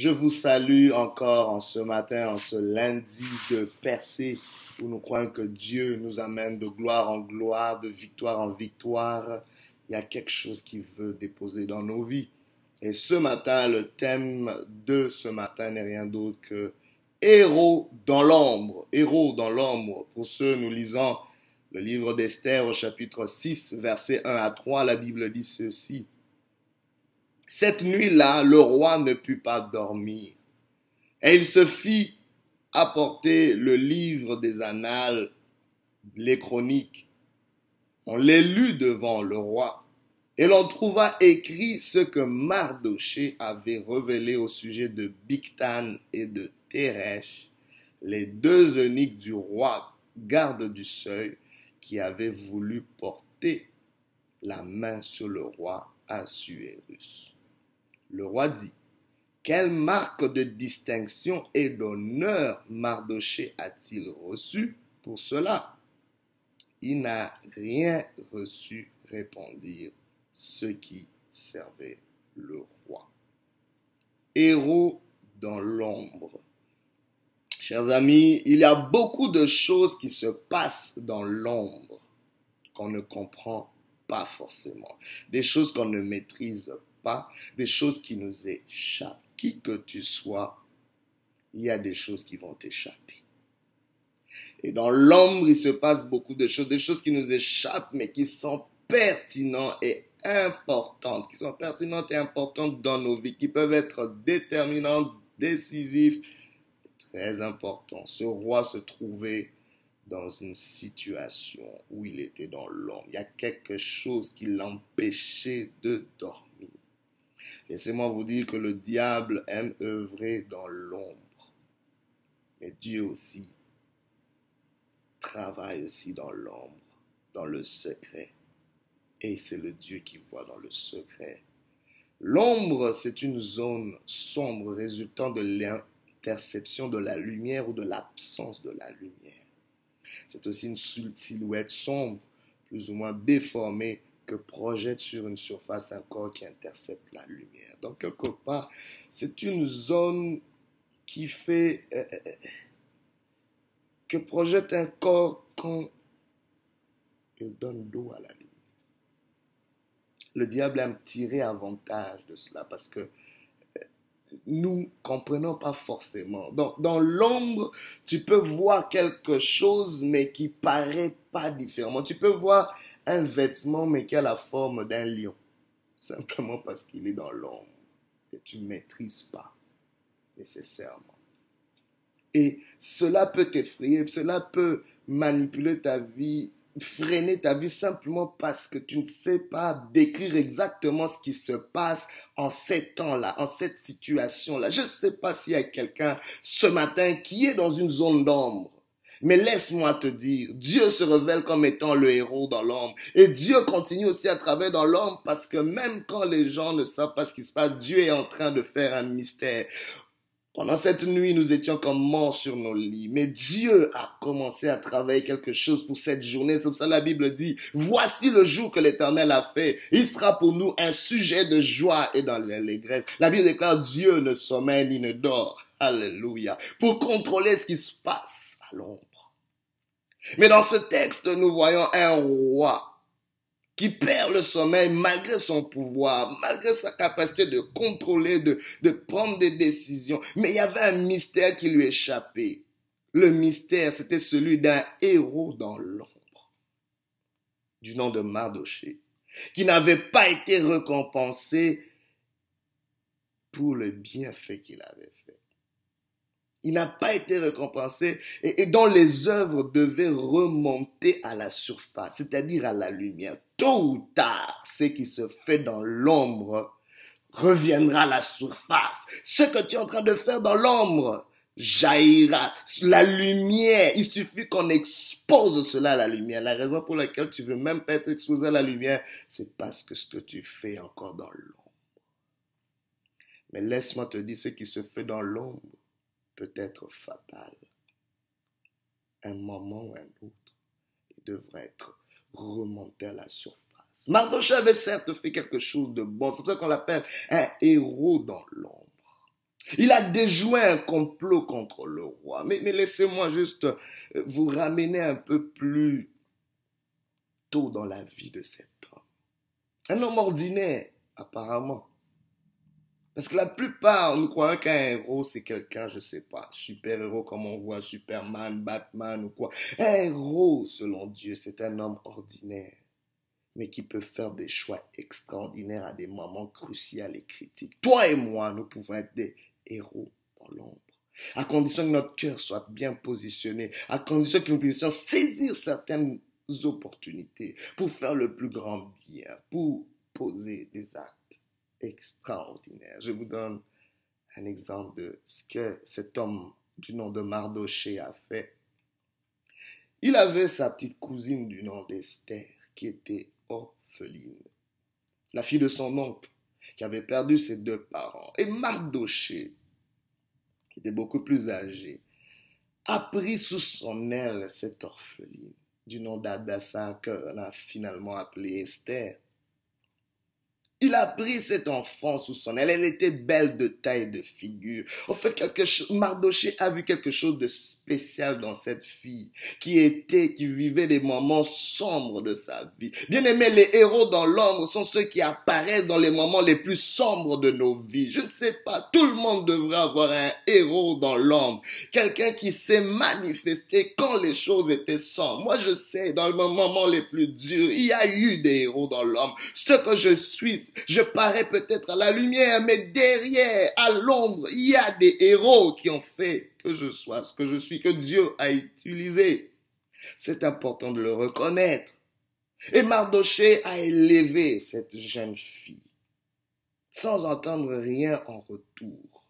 Je vous salue encore en ce matin, en ce lundi de percée, où nous croyons que Dieu nous amène de gloire en gloire, de victoire en victoire. Il y a quelque chose qu'il veut déposer dans nos vies. Et ce matin, le thème de ce matin n'est rien d'autre que héros dans l'ombre. Héros dans l'ombre. Pour ceux, nous lisons le livre d'Esther au chapitre 6, versets 1 à 3, la Bible dit ceci. Cette nuit-là, le roi ne put pas dormir. Et il se fit apporter le livre des annales, les chroniques. On les lut devant le roi. Et l'on trouva écrit ce que Mardoché avait révélé au sujet de Bictan et de Teresh, les deux eunuques du roi, garde du seuil, qui avaient voulu porter la main sur le roi Assuérus. Le roi dit, quelle marque de distinction et d'honneur Mardoché a-t-il reçu pour cela? Il n'a rien reçu, répondirent ceux qui servaient le roi. Héros dans l'ombre. Chers amis, il y a beaucoup de choses qui se passent dans l'ombre qu'on ne comprend pas forcément. Des choses qu'on ne maîtrise pas, des choses qui nous échappent. Qui que tu sois, il y a des choses qui vont t'échapper. Et dans l'ombre, il se passe beaucoup de choses, des choses qui nous échappent, mais qui sont pertinentes et importantes, qui sont pertinentes et importantes dans nos vies, qui peuvent être déterminantes, décisives, très important. Ce roi se trouvait dans une situation où il était dans l'ombre. Il y a quelque chose qui l'empêchait de dormir. Laissez-moi vous dire que le diable aime œuvrer dans l'ombre. Mais Dieu aussi travaille aussi dans l'ombre, dans le secret. Et c'est le Dieu qui voit dans le secret. L'ombre, c'est une zone sombre résultant de perception de la lumière ou de l'absence de la lumière. C'est aussi une silhouette sombre, plus ou moins déformée, que projette sur une surface un corps qui intercepte la lumière. Donc, quelque part, c'est une zone qui fait... Euh, euh, euh, que projette un corps quand il donne d'eau à la lumière. Le diable aime tirer avantage de cela parce que nous comprenons pas forcément. Donc, dans l'ombre, tu peux voir quelque chose, mais qui paraît pas différemment. Tu peux voir un vêtement, mais qui a la forme d'un lion. Simplement parce qu'il est dans l'ombre. Et tu ne maîtrises pas nécessairement. Et cela peut t'effrayer, cela peut manipuler ta vie freiner ta vie simplement parce que tu ne sais pas décrire exactement ce qui se passe en ces temps-là, en cette situation-là. Je ne sais pas s'il y a quelqu'un ce matin qui est dans une zone d'ombre. Mais laisse-moi te dire, Dieu se révèle comme étant le héros dans l'ombre. Et Dieu continue aussi à travailler dans l'ombre parce que même quand les gens ne savent pas ce qui se passe, Dieu est en train de faire un mystère. Pendant cette nuit, nous étions comme morts sur nos lits. Mais Dieu a commencé à travailler quelque chose pour cette journée. C'est pour ça la Bible dit, voici le jour que l'Éternel a fait. Il sera pour nous un sujet de joie et dans l'allégresse. La Bible déclare, Dieu ne sommeille ni ne dort. Alléluia. Pour contrôler ce qui se passe l'ombre. Mais dans ce texte, nous voyons un roi qui perd le sommeil malgré son pouvoir, malgré sa capacité de contrôler, de, prendre des décisions. Mais il y avait un mystère qui lui échappait. Le mystère, c'était celui d'un héros dans l'ombre, du nom de Mardoché, qui n'avait pas été récompensé pour le bienfait qu'il avait fait. Il n'a pas été récompensé et, dont les œuvres devaient remonter à la surface, c'est-à-dire à la lumière. Tôt ou tard, ce qui se fait dans l'ombre reviendra à la surface. Ce que tu es en train de faire dans l'ombre jaillira. La lumière, il suffit qu'on expose cela à la lumière. La raison pour laquelle tu veux même pas être exposé à la lumière, c'est parce que ce que tu fais encore dans l'ombre. Mais laisse-moi te dire ce qui se fait dans l'ombre peut être fatal. Un moment ou un autre, il devrait être remonté à la surface. Mardoché avait certes fait quelque chose de bon, c'est pour ça qu'on l'appelle un héros dans l'ombre. Il a déjoué un complot contre le roi. Mais, laissez-moi juste euh, vous ramener un peu plus tôt dans la vie de cet homme. Un homme ordinaire, apparemment. Parce que la plupart, nous croyons qu'un héros, c'est quelqu'un, je sais pas, super-héros comme on voit Superman, Batman ou quoi. Un héros, selon Dieu, c'est un homme ordinaire, mais qui peut faire des choix extraordinaires à des moments cruciaux et critiques. Toi et moi, nous pouvons être des héros dans l'ombre. À condition que notre cœur soit bien positionné, à condition que nous puissions saisir certaines opportunités pour faire le plus grand bien, pour poser des actes extraordinaires. Je vous donne un exemple de ce que cet homme du nom de Mardoché a fait. Il avait sa petite cousine du nom d'Esther qui était orpheline, la fille de son oncle qui avait perdu ses deux parents. Et Mardoché, qui était beaucoup plus âgé, a pris sous son aile cette orpheline du nom d'Adassa qu'on a finalement appelé Esther. Il a pris cet enfant sous son aile. Elle était belle de taille de figure. Au fait, quelque chose, Mardoché a vu quelque chose de spécial dans cette fille qui était, qui vivait des moments sombres de sa vie. Bien aimé, les héros dans l'ombre sont ceux qui apparaissent dans les moments les plus sombres de nos vies. Je ne sais pas, tout le monde devrait avoir un héros dans l'ombre. Quelqu'un qui s'est manifesté quand les choses étaient sombres. Moi, je sais, dans les moments les plus durs, il y a eu des héros dans l'ombre. Ce que je suis, je parais peut-être à la lumière, mais derrière, à l'ombre, il y a des héros qui ont fait que je sois ce que je suis, que Dieu a utilisé. C'est important de le reconnaître. Et Mardoché a élevé cette jeune fille sans entendre rien en retour.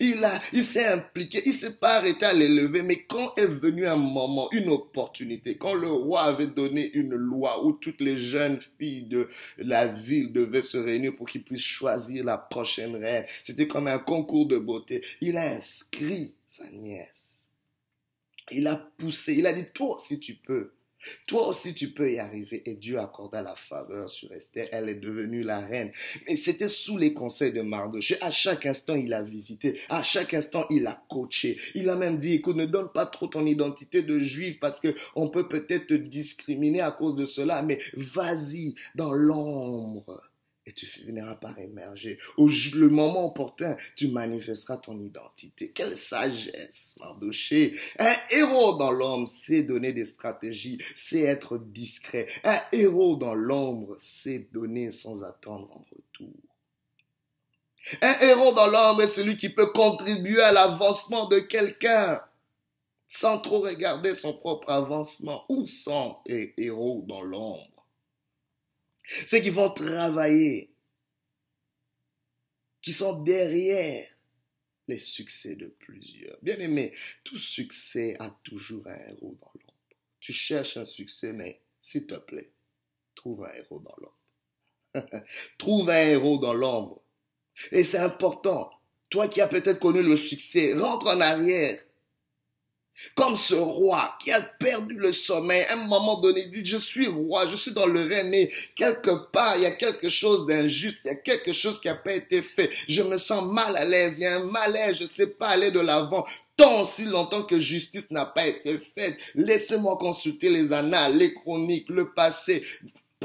Il a, il s'est impliqué, il s'est pas arrêté à l'élever, mais quand est venu un moment, une opportunité, quand le roi avait donné une loi où toutes les jeunes filles de la ville devaient se réunir pour qu'ils puissent choisir la prochaine reine, c'était comme un concours de beauté. Il a inscrit sa nièce. Il a poussé, il a dit, toi, si tu peux, toi aussi, tu peux y arriver. Et Dieu accorda la faveur sur Esther. Elle est devenue la reine. Mais c'était sous les conseils de Mardoché. À chaque instant, il a visité. À chaque instant, il a coaché. Il a même dit, écoute, ne donne pas trop ton identité de juif parce que on peut peut-être te discriminer à cause de cela. Mais vas-y dans l'ombre et tu finiras par émerger. Au le moment opportun, tu manifesteras ton identité. Quelle sagesse, Mardoché. Un héros dans l'ombre sait donner des stratégies, sait être discret. Un héros dans l'ombre sait donner sans attendre en retour. Un héros dans l'ombre est celui qui peut contribuer à l'avancement de quelqu'un sans trop regarder son propre avancement. Où sont les héros dans l'ombre? Ceux qui vont travailler, qui sont derrière les succès de plusieurs. Bien aimé, tout succès a toujours un héros dans l'ombre. Tu cherches un succès, mais s'il te plaît, trouve un héros dans l'ombre. trouve un héros dans l'ombre. Et c'est important. Toi qui as peut-être connu le succès, rentre en arrière comme ce roi qui a perdu le sommeil, à un moment donné, il dit, je suis roi, je suis dans le règne, quelque part, il y a quelque chose d'injuste, il y a quelque chose qui n'a pas été fait. Je me sens mal à l'aise, il y a un malaise, je ne sais pas aller de l'avant. Tant si longtemps que justice n'a pas été faite, laissez-moi consulter les annales, les chroniques, le passé.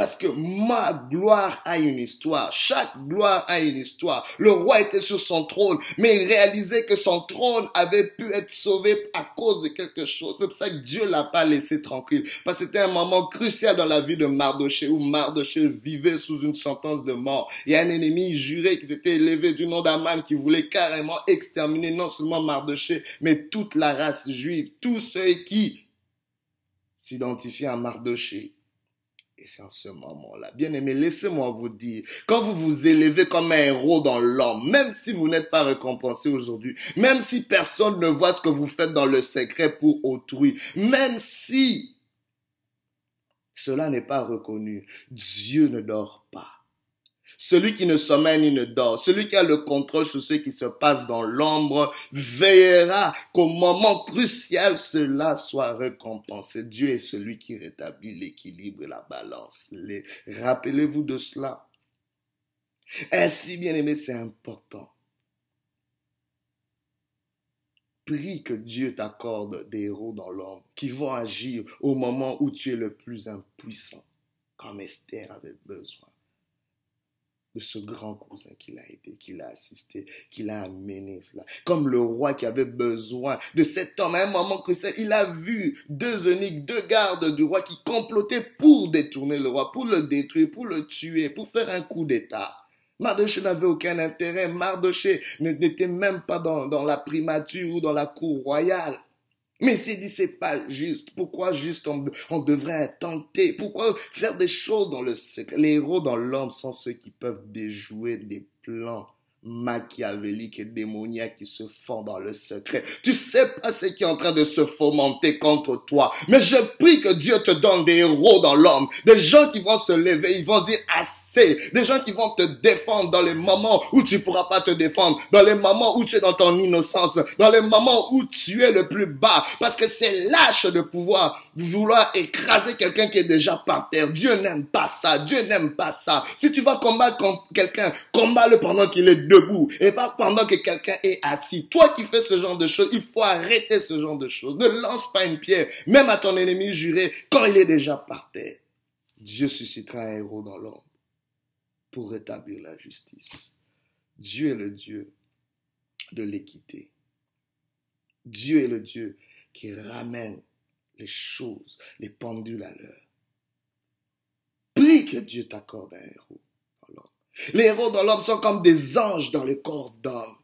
Parce que ma gloire a une histoire. Chaque gloire a une histoire. Le roi était sur son trône, mais il réalisait que son trône avait pu être sauvé à cause de quelque chose. C'est pour ça que Dieu l'a pas laissé tranquille. Parce que c'était un moment crucial dans la vie de Mardoché, où Mardoché vivait sous une sentence de mort. Il y a un ennemi juré qui s'était élevé du nom d'Aman qui voulait carrément exterminer non seulement Mardoché, mais toute la race juive. Tous ceux qui s'identifiaient à Mardoché et c'est en ce moment-là. Bien aimé, laissez-moi vous dire, quand vous vous élevez comme un héros dans l'homme, même si vous n'êtes pas récompensé aujourd'hui, même si personne ne voit ce que vous faites dans le secret pour autrui, même si cela n'est pas reconnu, Dieu ne dort pas. Celui qui ne sommeille ni ne dort, celui qui a le contrôle sur ce qui se passe dans l'ombre, veillera qu'au moment crucial cela soit récompensé. Dieu est celui qui rétablit l'équilibre et la balance. Rappelez-vous de cela. Ainsi, bien aimé, c'est important prie que Dieu t'accorde des héros dans l'ombre qui vont agir au moment où tu es le plus impuissant, comme Esther avait besoin de ce grand cousin qu'il a aidé, qu'il a assisté, qu'il a amené cela. Comme le roi qui avait besoin de cet homme à un moment que c'est, il a vu deux eunuques, deux gardes du roi qui complotaient pour détourner le roi, pour le détruire, pour le tuer, pour faire un coup d'état. Mardoché n'avait aucun intérêt. Mardoché n'était même pas dans, dans la primature ou dans la cour royale. Mais s'il dit c'est pas juste, pourquoi juste on, on, devrait tenter Pourquoi faire des choses dans le secret? Les héros dans l'homme sont ceux qui peuvent déjouer des plans machiavélique et démoniaque qui se font dans le secret. Tu sais pas ce qui est en train de se fomenter contre toi. Mais je prie que Dieu te donne des héros dans l'homme. Des gens qui vont se lever, ils vont dire assez. Des gens qui vont te défendre dans les moments où tu pourras pas te défendre. Dans les moments où tu es dans ton innocence. Dans les moments où tu es le plus bas. Parce que c'est lâche de pouvoir vouloir écraser quelqu'un qui est déjà par terre. Dieu n'aime pas ça. Dieu n'aime pas ça. Si tu vas combattre quelqu'un, combat-le pendant qu'il est debout et pas pendant que quelqu'un est assis. Toi qui fais ce genre de choses, il faut arrêter ce genre de choses. Ne lance pas une pierre, même à ton ennemi juré, quand il est déjà par terre. Dieu suscitera un héros dans l'ombre pour rétablir la justice. Dieu est le Dieu de l'équité. Dieu est le Dieu qui ramène les choses, les pendules à l'heure. Prie que Dieu t'accorde un héros. Les héros dans l'homme sont comme des anges dans le corps d'homme.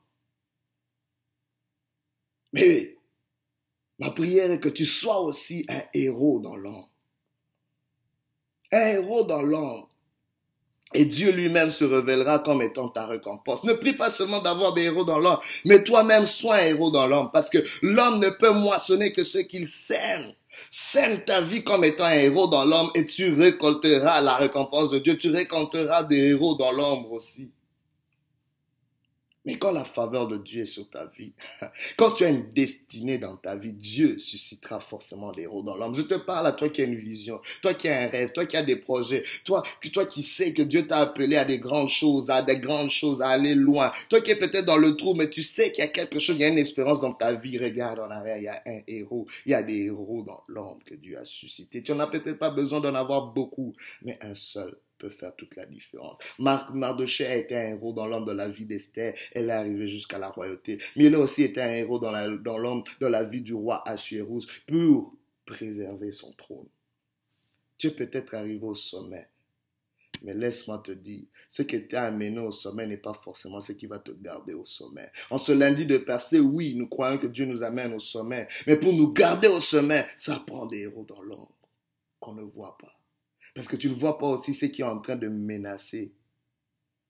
Mais ma prière est que tu sois aussi un héros dans l'homme. Un héros dans l'homme. Et Dieu lui-même se révélera comme étant ta récompense. Ne prie pas seulement d'avoir des héros dans l'homme, mais toi-même sois un héros dans l'homme, parce que l'homme ne peut moissonner que ce qu'il sème. Sème ta vie comme étant un héros dans l'homme et tu récolteras la récompense de Dieu. Tu récolteras des héros dans l'ombre aussi. Mais quand la faveur de Dieu est sur ta vie, quand tu as une destinée dans ta vie, Dieu suscitera forcément des héros dans l'homme. Je te parle à toi qui as une vision, toi qui as un rêve, toi qui as des projets, toi, toi qui sais que Dieu t'a appelé à des grandes choses, à des grandes choses, à aller loin. Toi qui es peut-être dans le trou, mais tu sais qu'il y a quelque chose, il y a une espérance dans ta vie. Regarde en arrière, il y a un héros. Il y a des héros dans l'homme que Dieu a suscité. Tu n'en as peut-être pas besoin d'en avoir beaucoup, mais un seul peut faire toute la différence. Mardoché a été un héros dans l'homme de la vie d'Esther. Elle est arrivée jusqu'à la royauté. Mais il a aussi été un héros dans l'homme de la vie du roi Assuérous pour préserver son trône. Tu es peut-être arrivé au sommet. Mais laisse-moi te dire, ce qui t'a amené au sommet n'est pas forcément ce qui va te garder au sommet. En ce lundi de percée, oui, nous croyons que Dieu nous amène au sommet. Mais pour nous garder au sommet, ça prend des héros dans l'ombre qu'on ne voit pas. Parce que tu ne vois pas aussi ce qui est en train de menacer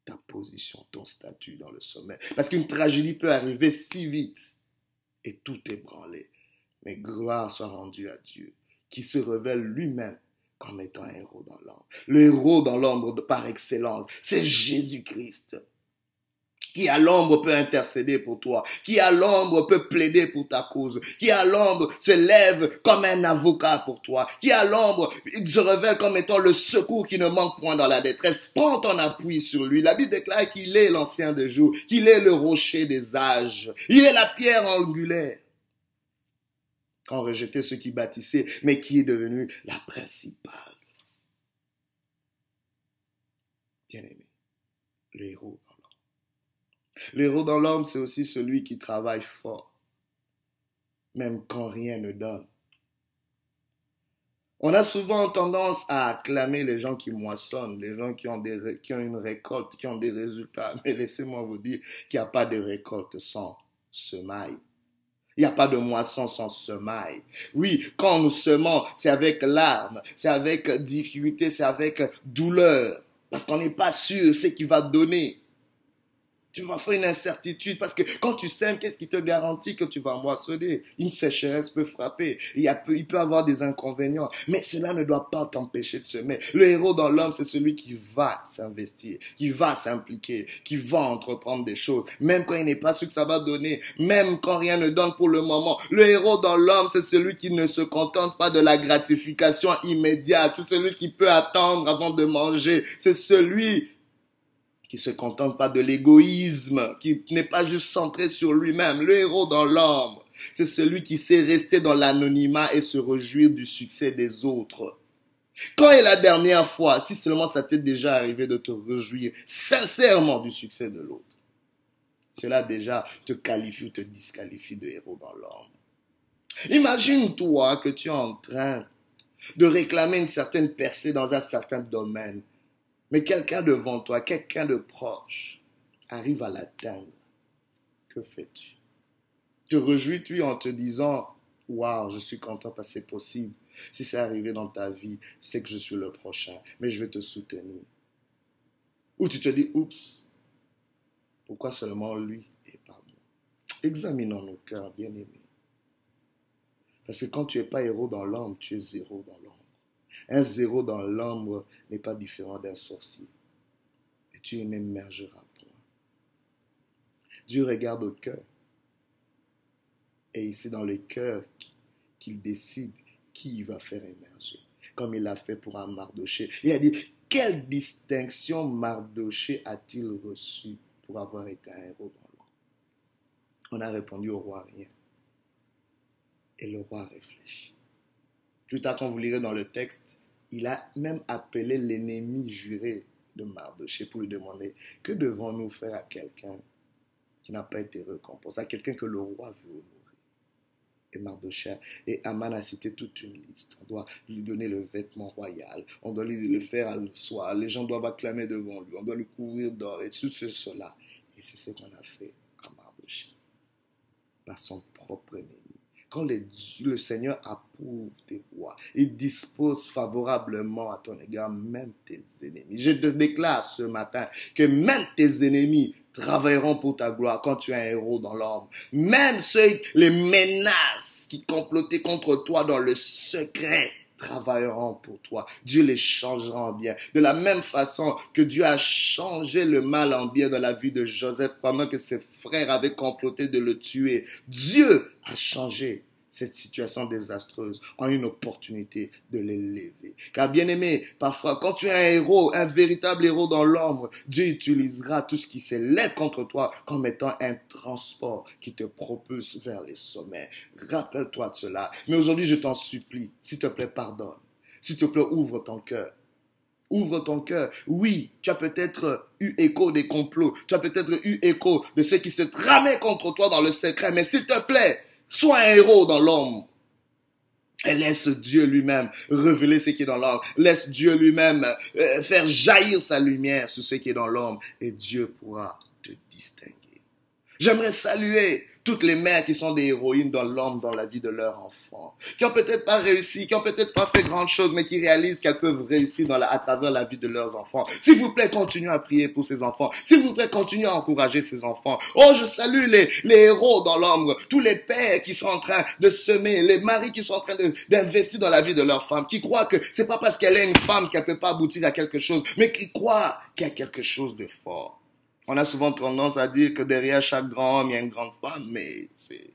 ta position, ton statut dans le sommet. Parce qu'une tragédie peut arriver si vite et tout est branlé. Mais gloire soit rendue à Dieu, qui se révèle lui-même comme étant un héros dans l'ombre. Le héros dans l'ombre par excellence, c'est Jésus-Christ qui à l'ombre peut intercéder pour toi, qui à l'ombre peut plaider pour ta cause, qui à l'ombre se lève comme un avocat pour toi, qui à l'ombre se révèle comme étant le secours qui ne manque point dans la détresse. Prends ton appui sur lui. La Bible déclare qu'il est l'ancien des jours, qu'il est le rocher des âges, il est la pierre angulaire. Quand rejeté ceux qui bâtissaient, mais qui est devenu la principale. Bien-aimé, le héros L'héros dans l'homme, c'est aussi celui qui travaille fort, même quand rien ne donne. On a souvent tendance à acclamer les gens qui moissonnent, les gens qui ont, qui une récolte, qui ont des résultats. Mais laissez-moi vous dire qu'il n'y a pas de récolte sans semaille. Il n'y a pas de moisson sans semaille. Oui, quand nous semons, c'est avec larmes, c'est avec difficulté, c'est avec douleur. Parce qu'on n'est pas sûr ce qu'il va donner tu vas faire une incertitude. Parce que quand tu sèmes, qu'est-ce qui te garantit que tu vas moissonner? Une sécheresse peut frapper, il, y a, il peut avoir des inconvénients, mais cela ne doit pas t'empêcher de semer. Le héros dans l'homme, c'est celui qui va s'investir, qui va s'impliquer, qui va entreprendre des choses, même quand il n'est pas sûr que ça va donner, même quand rien ne donne pour le moment. Le héros dans l'homme, c'est celui qui ne se contente pas de la gratification immédiate, c'est celui qui peut attendre avant de manger, c'est celui qui se contente pas de l'égoïsme, qui n'est pas juste centré sur lui-même, le héros dans l'ombre. C'est celui qui sait rester dans l'anonymat et se réjouir du succès des autres. Quand est la dernière fois, si seulement ça t'est déjà arrivé de te réjouir sincèrement du succès de l'autre? Cela déjà te qualifie ou te disqualifie de héros dans l'homme. Imagine-toi que tu es en train de réclamer une certaine percée dans un certain domaine, mais quelqu'un devant toi, quelqu'un de proche, arrive à l'atteindre. Que fais-tu? Te réjouis-tu en te disant Waouh, je suis content parce que c'est possible. Si c'est arrivé dans ta vie, c'est que je suis le prochain, mais je vais te soutenir. Ou tu te dis Oups, pourquoi seulement lui et pas moi? Examinons nos cœurs, bien-aimés. Parce que quand tu n'es pas héros dans l'ombre, tu es zéro dans l'ombre. Un zéro dans l'ombre n'est pas différent d'un sorcier. Et tu n'émergeras point. Dieu regarde au cœur. Et c'est dans le cœur qu'il décide qui va faire émerger. Comme il l'a fait pour un Mardoché. Il a dit, quelle distinction Mardoché a-t-il reçu pour avoir été un héros dans l'ombre? On a répondu au roi rien. Et le roi réfléchit. Plus tard, quand vous lirez dans le texte, il a même appelé l'ennemi juré de Mardoché pour lui demander que devons-nous faire à quelqu'un qui n'a pas été récompensé, à quelqu'un que le roi veut honorer? Et Mardoché et Aman a cité toute une liste. On doit lui donner le vêtement royal, on doit lui le faire à soir, les gens doivent acclamer devant lui, on doit lui couvrir d'or et tout cela. Et c'est ce qu'on a fait à Mardoché, par son propre ennemi le Seigneur approuve tes voies, il dispose favorablement à ton égard même tes ennemis. Je te déclare ce matin que même tes ennemis travailleront pour ta gloire quand tu es un héros dans l'homme. Même ceux, les menaces qui complotaient contre toi dans le secret, travailleront pour toi. Dieu les changera en bien. De la même façon que Dieu a changé le mal en bien dans la vie de Joseph pendant que ses frères avaient comploté de le tuer. Dieu a changé cette situation désastreuse en une opportunité de l'élever. Car bien aimé, parfois quand tu es un héros, un véritable héros dans l'ombre, Dieu utilisera tout ce qui s'élève contre toi comme étant un transport qui te propulse vers les sommets. Rappelle-toi de cela. Mais aujourd'hui, je t'en supplie, s'il te plaît, pardonne. S'il te plaît, ouvre ton cœur. Ouvre ton cœur. Oui, tu as peut-être eu écho des complots. Tu as peut-être eu écho de ceux qui se tramaient contre toi dans le secret. Mais s'il te plaît, Sois un héros dans l'homme. Et laisse Dieu lui-même révéler ce qui est dans l'homme. Laisse Dieu lui-même euh, faire jaillir sa lumière sur ce qui est dans l'homme. Et Dieu pourra te distinguer. J'aimerais saluer toutes les mères qui sont des héroïnes dans l'homme, dans la vie de leur enfant, qui ont peut-être pas réussi, qui ont peut-être pas fait grandes choses, mais qui réalisent qu'elles peuvent réussir à travers la vie de leurs enfants. S'il vous plaît, continuez à prier pour ces enfants. S'il vous plaît, continuez à encourager ces enfants. Oh, je salue les, les héros dans l'ombre, tous les pères qui sont en train de semer, les maris qui sont en train d'investir dans la vie de leur femme, qui croient que c'est pas parce qu'elle est une femme qu'elle peut pas aboutir à quelque chose, mais qui croient qu'il y a quelque chose de fort. On a souvent tendance à dire que derrière chaque grand homme, il y a une grande femme, mais c'est...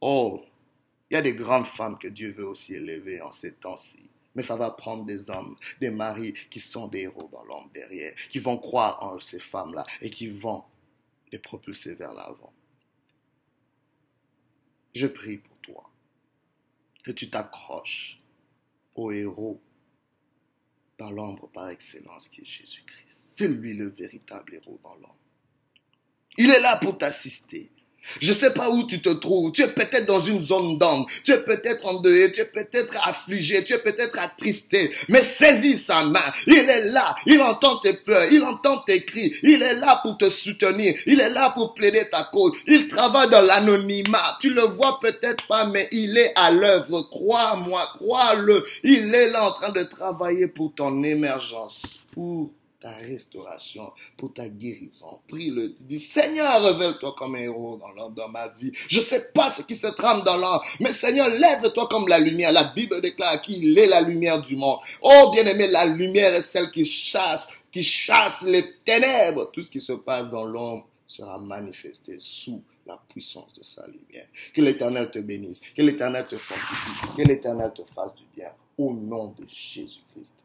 Oh, il y a des grandes femmes que Dieu veut aussi élever en ces temps-ci. Mais ça va prendre des hommes, des maris qui sont des héros dans l'homme derrière, qui vont croire en ces femmes-là et qui vont les propulser vers l'avant. Je prie pour toi que tu t'accroches au héros par l'ombre par excellence qui est Jésus-Christ. C'est lui le véritable héros dans l'homme. Il est là pour t'assister. Je ne sais pas où tu te trouves. Tu es peut-être dans une zone d'ombre. Tu es peut-être endeuillé. Tu es peut-être affligé. Tu es peut-être attristé. Mais saisis sa main. Il est là. Il entend tes pleurs. Il entend tes cris. Il est là pour te soutenir. Il est là pour plaider ta cause. Il travaille dans l'anonymat. Tu le vois peut-être pas, mais il est à l'œuvre. Crois-moi, crois-le. Il est là en train de travailler pour ton émergence, ta restauration, pour ta guérison. Prie-le. Dis, Seigneur, révèle-toi comme un héros dans l'homme, dans ma vie. Je sais pas ce qui se trame dans l'homme, mais Seigneur, lève-toi comme la lumière. La Bible déclare qu'il est la lumière du monde. Oh, bien-aimé, la lumière est celle qui chasse, qui chasse les ténèbres. Tout ce qui se passe dans l'ombre sera manifesté sous la puissance de sa lumière. Que l'Éternel te bénisse, que l'Éternel te fortifie, que l'Éternel te fasse du bien. Au nom de Jésus-Christ.